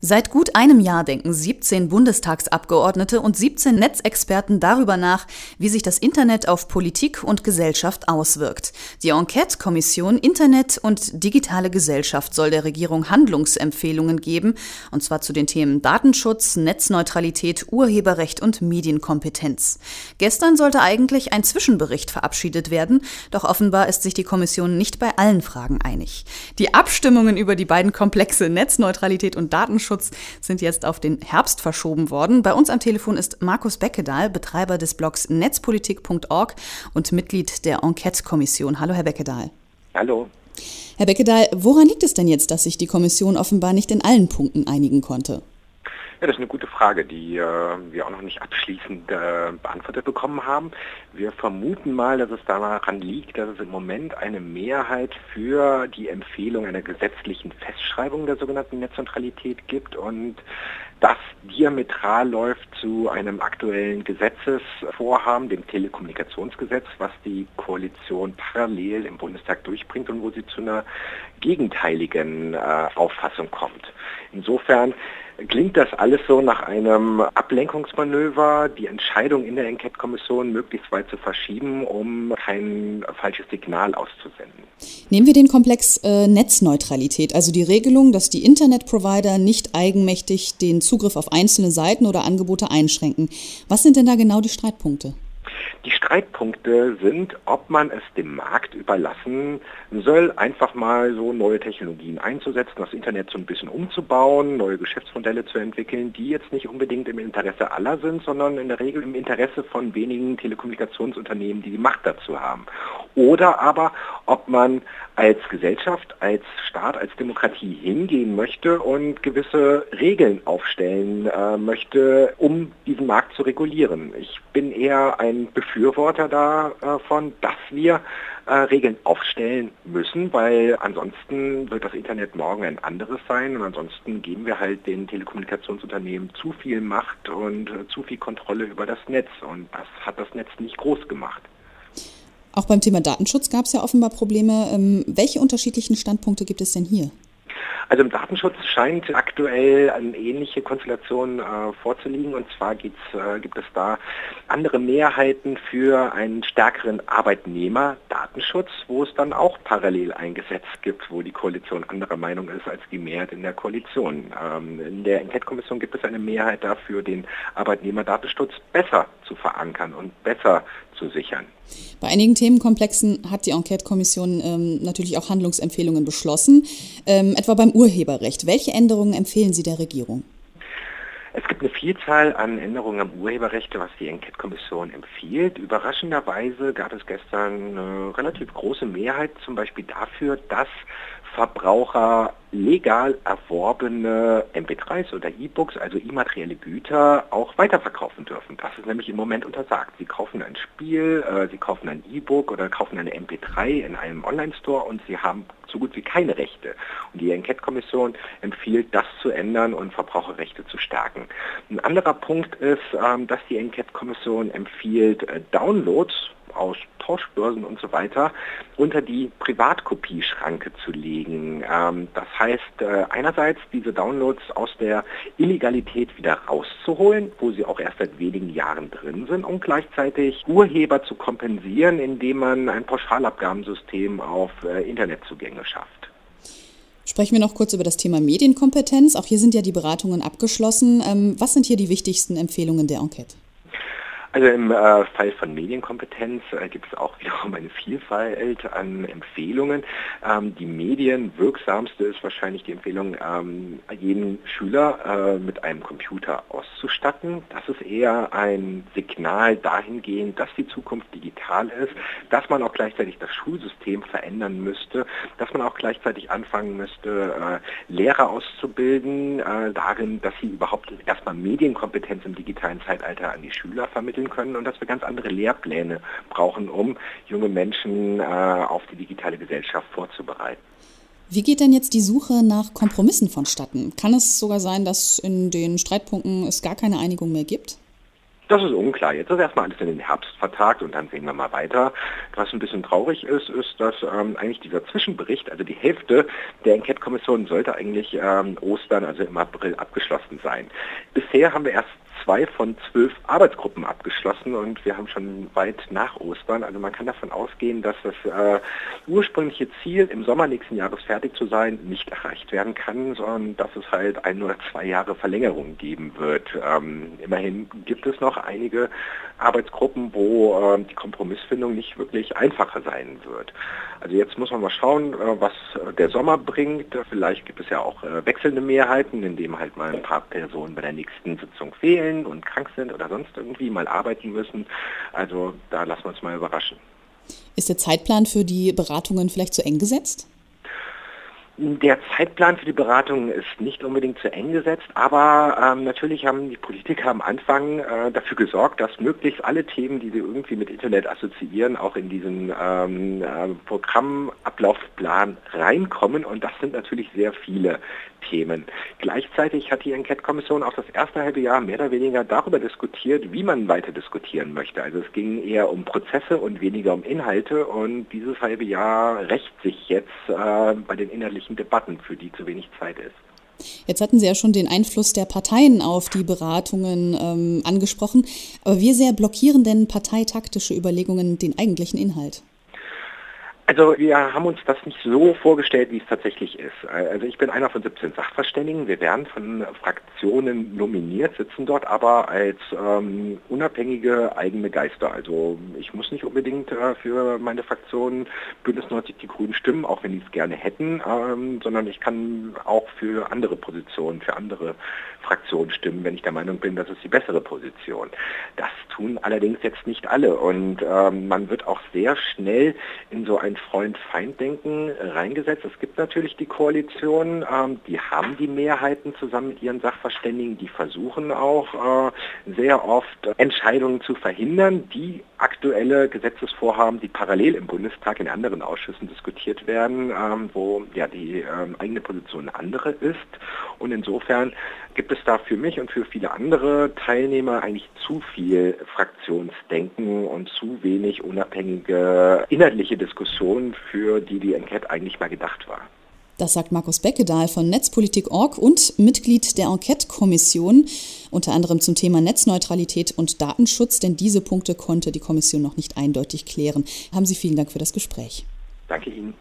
Seit gut einem Jahr denken 17 Bundestagsabgeordnete und 17 Netzexperten darüber nach, wie sich das Internet auf Politik und Gesellschaft auswirkt. Die Enquete-Kommission Internet und digitale Gesellschaft soll der Regierung Handlungsempfehlungen geben, und zwar zu den Themen Datenschutz, Netzneutralität, Urheberrecht und Medienkompetenz. Gestern sollte eigentlich ein Zwischenbericht verabschiedet werden, doch offenbar ist sich die Kommission nicht bei allen Fragen einig. Die Abstimmungen über die beiden Komplexe Netzneutralität und Datenschutz Datenschutz sind jetzt auf den Herbst verschoben worden. Bei uns am Telefon ist Markus Beckedahl, Betreiber des Blogs netzpolitik.org und Mitglied der Enquete-Kommission. Hallo, Herr Beckedahl. Hallo. Herr Beckedahl, woran liegt es denn jetzt, dass sich die Kommission offenbar nicht in allen Punkten einigen konnte? Ja, das ist eine gute Frage, die äh, wir auch noch nicht abschließend äh, beantwortet bekommen haben. Wir vermuten mal, dass es daran liegt, dass es im Moment eine Mehrheit für die Empfehlung einer gesetzlichen Festschreibung der sogenannten Netzneutralität gibt und das diametral läuft zu einem aktuellen Gesetzesvorhaben, dem Telekommunikationsgesetz, was die Koalition parallel im Bundestag durchbringt und wo sie zu einer gegenteiligen äh, Auffassung kommt. Insofern klingt das alles so nach einem Ablenkungsmanöver, die Entscheidung in der Enquete-Kommission möglichst weit zu verschieben, um kein falsches Signal auszusenden. Nehmen wir den Komplex äh, Netzneutralität, also die Regelung, dass die Internetprovider nicht eigenmächtig den Zugriff auf einzelne Seiten oder Angebote einschränken. Was sind denn da genau die Streitpunkte? Die Streitpunkte sind, ob man es dem Markt überlassen soll, einfach mal so neue Technologien einzusetzen, das Internet so ein bisschen umzubauen, neue Geschäftsmodelle zu entwickeln, die jetzt nicht unbedingt im Interesse aller sind, sondern in der Regel im Interesse von wenigen Telekommunikationsunternehmen, die die Macht dazu haben. Oder aber, ob man als Gesellschaft, als Staat, als Demokratie hingehen möchte und gewisse Regeln aufstellen äh, möchte, um diesen Markt zu regulieren. Ich bin eher ein Befürworter davon, dass wir äh, Regeln aufstellen müssen, weil ansonsten wird das Internet morgen ein anderes sein und ansonsten geben wir halt den Telekommunikationsunternehmen zu viel Macht und äh, zu viel Kontrolle über das Netz und das hat das Netz nicht groß gemacht. Auch beim Thema Datenschutz gab es ja offenbar Probleme. Ähm, welche unterschiedlichen Standpunkte gibt es denn hier? Also im Datenschutz scheint aktuell eine ähnliche Konstellation äh, vorzuliegen. Und zwar äh, gibt es da andere Mehrheiten für einen stärkeren Arbeitnehmerdatenschutz, wo es dann auch parallel ein Gesetz gibt, wo die Koalition anderer Meinung ist als die Mehrheit in der Koalition. Ähm, in der Enquete-Kommission gibt es eine Mehrheit dafür, den Arbeitnehmerdatenschutz besser zu verankern und besser zu sichern. Bei einigen Themenkomplexen hat die Enquete-Kommission ähm, natürlich auch Handlungsempfehlungen beschlossen, ähm, etwa beim Urheberrecht. Welche Änderungen empfehlen Sie der Regierung? Es gibt eine Vielzahl an Änderungen am Urheberrecht, was die Enquete-Kommission empfiehlt. Überraschenderweise gab es gestern eine relativ große Mehrheit zum Beispiel dafür, dass Verbraucher legal erworbene MP3s oder E-Books, also immaterielle Güter, auch weiterverkaufen dürfen. Das ist nämlich im Moment untersagt. Sie kaufen ein Spiel, äh, Sie kaufen ein E-Book oder kaufen eine MP3 in einem Online-Store und Sie haben so gut wie keine Rechte. Und die Enquete-Kommission empfiehlt, das zu ändern und Verbraucherrechte zu stärken. Ein anderer Punkt ist, ähm, dass die Enquete-Kommission empfiehlt, äh, Downloads aus Tauschbörsen und so weiter unter die Privatkopieschranke zu legen. Ähm, das heißt, äh, einerseits diese Downloads aus der Illegalität wieder rauszuholen, wo sie auch erst seit wenigen Jahren drin sind, und gleichzeitig Urheber zu kompensieren, indem man ein Pauschalabgabensystem auf äh, Internetzugänge schafft. Sprechen wir noch kurz über das Thema Medienkompetenz. Auch hier sind ja die Beratungen abgeschlossen. Ähm, was sind hier die wichtigsten Empfehlungen der Enquete? Also im äh, Fall von Medienkompetenz äh, gibt es auch wiederum eine Vielfalt an Empfehlungen. Ähm, die medienwirksamste ist wahrscheinlich die Empfehlung, ähm, jeden Schüler äh, mit einem Computer auszustatten. Das ist eher ein Signal dahingehend, dass die Zukunft digital ist, dass man auch gleichzeitig das Schulsystem verändern müsste, dass man auch gleichzeitig anfangen müsste, äh, Lehrer auszubilden, äh, darin, dass sie überhaupt erstmal Medienkompetenz im digitalen Zeitalter an die Schüler vermitteln vermitteln können und dass wir ganz andere Lehrpläne brauchen, um junge Menschen äh, auf die digitale Gesellschaft vorzubereiten. Wie geht denn jetzt die Suche nach Kompromissen vonstatten? Kann es sogar sein, dass in den Streitpunkten es gar keine Einigung mehr gibt? Das ist unklar. Jetzt ist erstmal alles in den Herbst vertagt und dann sehen wir mal weiter. Was ein bisschen traurig ist, ist, dass ähm, eigentlich dieser Zwischenbericht, also die Hälfte der Enquete-Kommission sollte eigentlich ähm, Ostern, also im April, abgeschlossen sein. Bisher haben wir erst zwei von zwölf Arbeitsgruppen abgeschlossen und wir haben schon weit nach Ostern. Also man kann davon ausgehen, dass das äh, ursprüngliche Ziel, im Sommer nächsten Jahres fertig zu sein, nicht erreicht werden kann, sondern dass es halt ein oder zwei Jahre Verlängerung geben wird. Ähm, immerhin gibt es noch einige Arbeitsgruppen, wo äh, die Kompromissfindung nicht wirklich einfacher sein wird. Also jetzt muss man mal schauen, äh, was der Sommer bringt. Vielleicht gibt es ja auch äh, wechselnde Mehrheiten, indem halt mal ein paar Personen bei der nächsten Sitzung fehlen fehlen und krank sind oder sonst irgendwie mal arbeiten müssen. Also da lassen wir uns mal überraschen. Ist der Zeitplan für die Beratungen vielleicht zu eng gesetzt? Der Zeitplan für die Beratungen ist nicht unbedingt zu eng gesetzt, aber ähm, natürlich haben die Politiker am Anfang äh, dafür gesorgt, dass möglichst alle Themen, die sie irgendwie mit Internet assoziieren, auch in diesen ähm, äh, Programmablaufplan reinkommen und das sind natürlich sehr viele Themen. Gleichzeitig hat die Enquete-Kommission auch das erste halbe Jahr mehr oder weniger darüber diskutiert, wie man weiter diskutieren möchte. Also es ging eher um Prozesse und weniger um Inhalte und dieses halbe Jahr rächt sich jetzt äh, bei den inhaltlichen Debatten, für die zu wenig Zeit ist. Jetzt hatten Sie ja schon den Einfluss der Parteien auf die Beratungen ähm, angesprochen. Aber wie sehr blockieren denn parteitaktische Überlegungen den eigentlichen Inhalt? Also wir haben uns das nicht so vorgestellt, wie es tatsächlich ist. Also ich bin einer von 17 Sachverständigen. Wir werden von Fraktionen nominiert, sitzen dort aber als ähm, unabhängige eigene Geister. Also ich muss nicht unbedingt äh, für meine Fraktion Bündnis 90 die Grünen stimmen, auch wenn die es gerne hätten, ähm, sondern ich kann auch für andere Positionen, für andere Fraktionen stimmen, wenn ich der Meinung bin, das ist die bessere Position. Das tun allerdings jetzt nicht alle und ähm, man wird auch sehr schnell in so ein Freund-Feind-Denken reingesetzt. Es gibt natürlich die Koalition, ähm, die haben die Mehrheiten zusammen mit ihren Sachverständigen, die versuchen auch äh, sehr oft Entscheidungen zu verhindern, die aktuelle Gesetzesvorhaben, die parallel im Bundestag in anderen Ausschüssen diskutiert werden, ähm, wo ja die ähm, eigene Position eine andere ist. Und insofern gibt es da für mich und für viele andere Teilnehmer eigentlich zu viel Fraktionsdenken und zu wenig unabhängige inhaltliche Diskussionen, für die die Enquete eigentlich mal gedacht war. Das sagt Markus Beckedahl von Netzpolitik.org und Mitglied der Enquete-Kommission, unter anderem zum Thema Netzneutralität und Datenschutz, denn diese Punkte konnte die Kommission noch nicht eindeutig klären. Haben Sie vielen Dank für das Gespräch. Danke Ihnen.